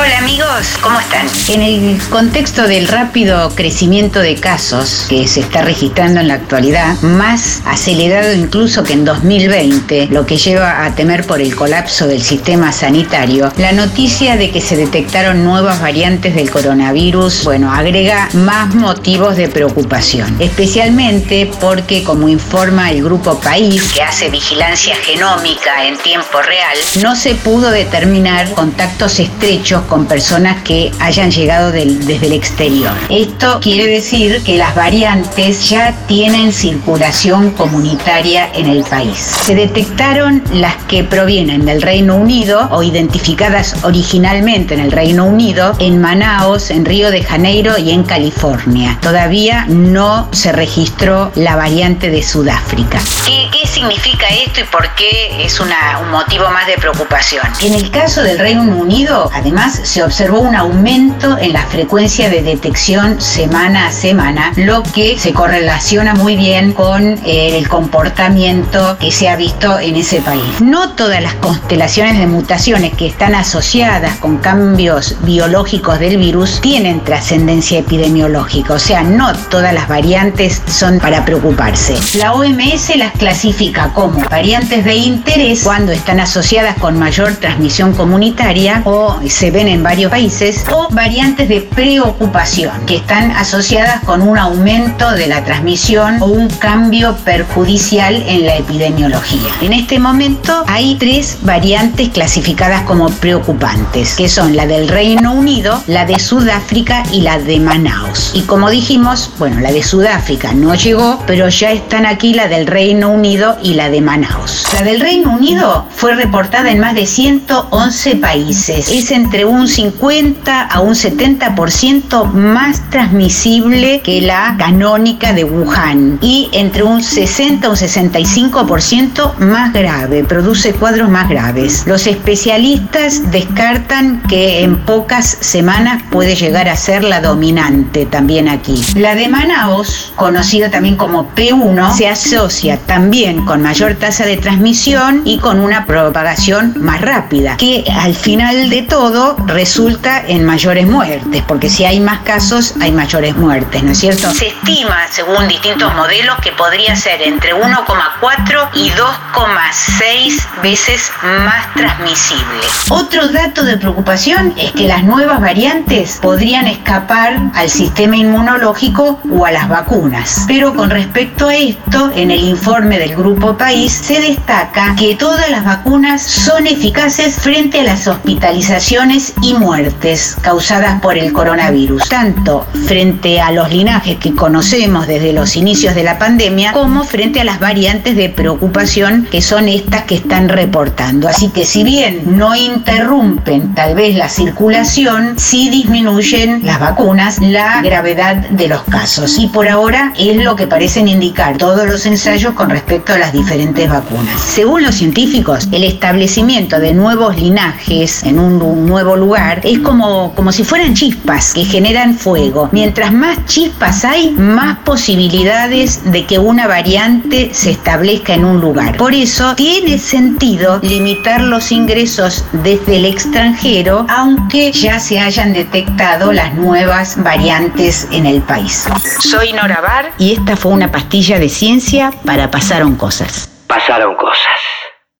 Hola amigos, ¿cómo están? En el contexto del rápido crecimiento de casos que se está registrando en la actualidad, más acelerado incluso que en 2020, lo que lleva a temer por el colapso del sistema sanitario, la noticia de que se detectaron nuevas variantes del coronavirus, bueno, agrega más motivos de preocupación, especialmente porque como informa el grupo País, que hace vigilancia genómica en tiempo real, no se pudo determinar contactos estrechos con personas que hayan llegado desde el exterior. Esto quiere decir que las variantes ya tienen circulación comunitaria en el país. Se detectaron las que provienen del Reino Unido o identificadas originalmente en el Reino Unido, en Manaos, en Río de Janeiro y en California. Todavía no se registró la variante de Sudáfrica. ¿Qué, significa esto y por qué es un motivo más de preocupación? En el caso del Reino Unido, además, se observó un aumento en la frecuencia de detección semana a semana, lo que se correlaciona muy bien con eh, el comportamiento que se ha visto en ese país. No todas las constelaciones de mutaciones que están asociadas con cambios biológicos del virus tienen trascendencia epidemiológica, o sea, no todas las variantes son para preocuparse. La OMS las clasifica como variantes de interés cuando están asociadas con mayor transmisión comunitaria o se ven en varios países, o variantes de preocupación, que están asociadas con un aumento de la transmisión o un cambio perjudicial en la epidemiología. En este momento hay tres variantes clasificadas como preocupantes, que son la del Reino Unido, la de Sudáfrica y la de Manaus. Y como dijimos, bueno, la de Sudáfrica no llegó, pero ya están aquí la del Reino Unido y la de Manaus. La del Reino Unido fue reportada en más de 111 países. Es entre un 50 a un 70% más transmisible que la canónica de Wuhan y entre un 60 a un 65% más grave, produce cuadros más graves. Los especialistas descartan que en pocas semanas puede llegar a ser la dominante también aquí. La de Manaus, conocida también como P1, se asocia también con mayor tasa de transmisión y con una propagación más rápida, que al final de todo resulta en mayores muertes, porque si hay más casos, hay mayores muertes, ¿no es cierto? Se estima, según distintos modelos, que podría ser entre 1,4 y 2,6 veces más transmisible. Otro dato de preocupación es que las nuevas variantes podrían escapar al sistema inmunológico o a las vacunas. Pero con respecto a esto, en el informe del Grupo País se destaca que todas las vacunas son eficaces frente a las hospitalizaciones y muertes causadas por el coronavirus, tanto frente a los linajes que conocemos desde los inicios de la pandemia, como frente a las variantes de preocupación que son estas que están reportando. Así que si bien no interrumpen tal vez la circulación, sí disminuyen las vacunas la gravedad de los casos. Y por ahora es lo que parecen indicar todos los ensayos con respecto a las diferentes vacunas. Según los científicos, el establecimiento de nuevos linajes en un nuevo lugar es como, como si fueran chispas que generan fuego. Mientras más chispas hay, más posibilidades de que una variante se establezca en un lugar. Por eso tiene sentido limitar los ingresos desde el extranjero, aunque ya se hayan detectado las nuevas variantes en el país. Soy Nora Bar y esta fue una pastilla de ciencia para Pasaron Cosas. Pasaron Cosas.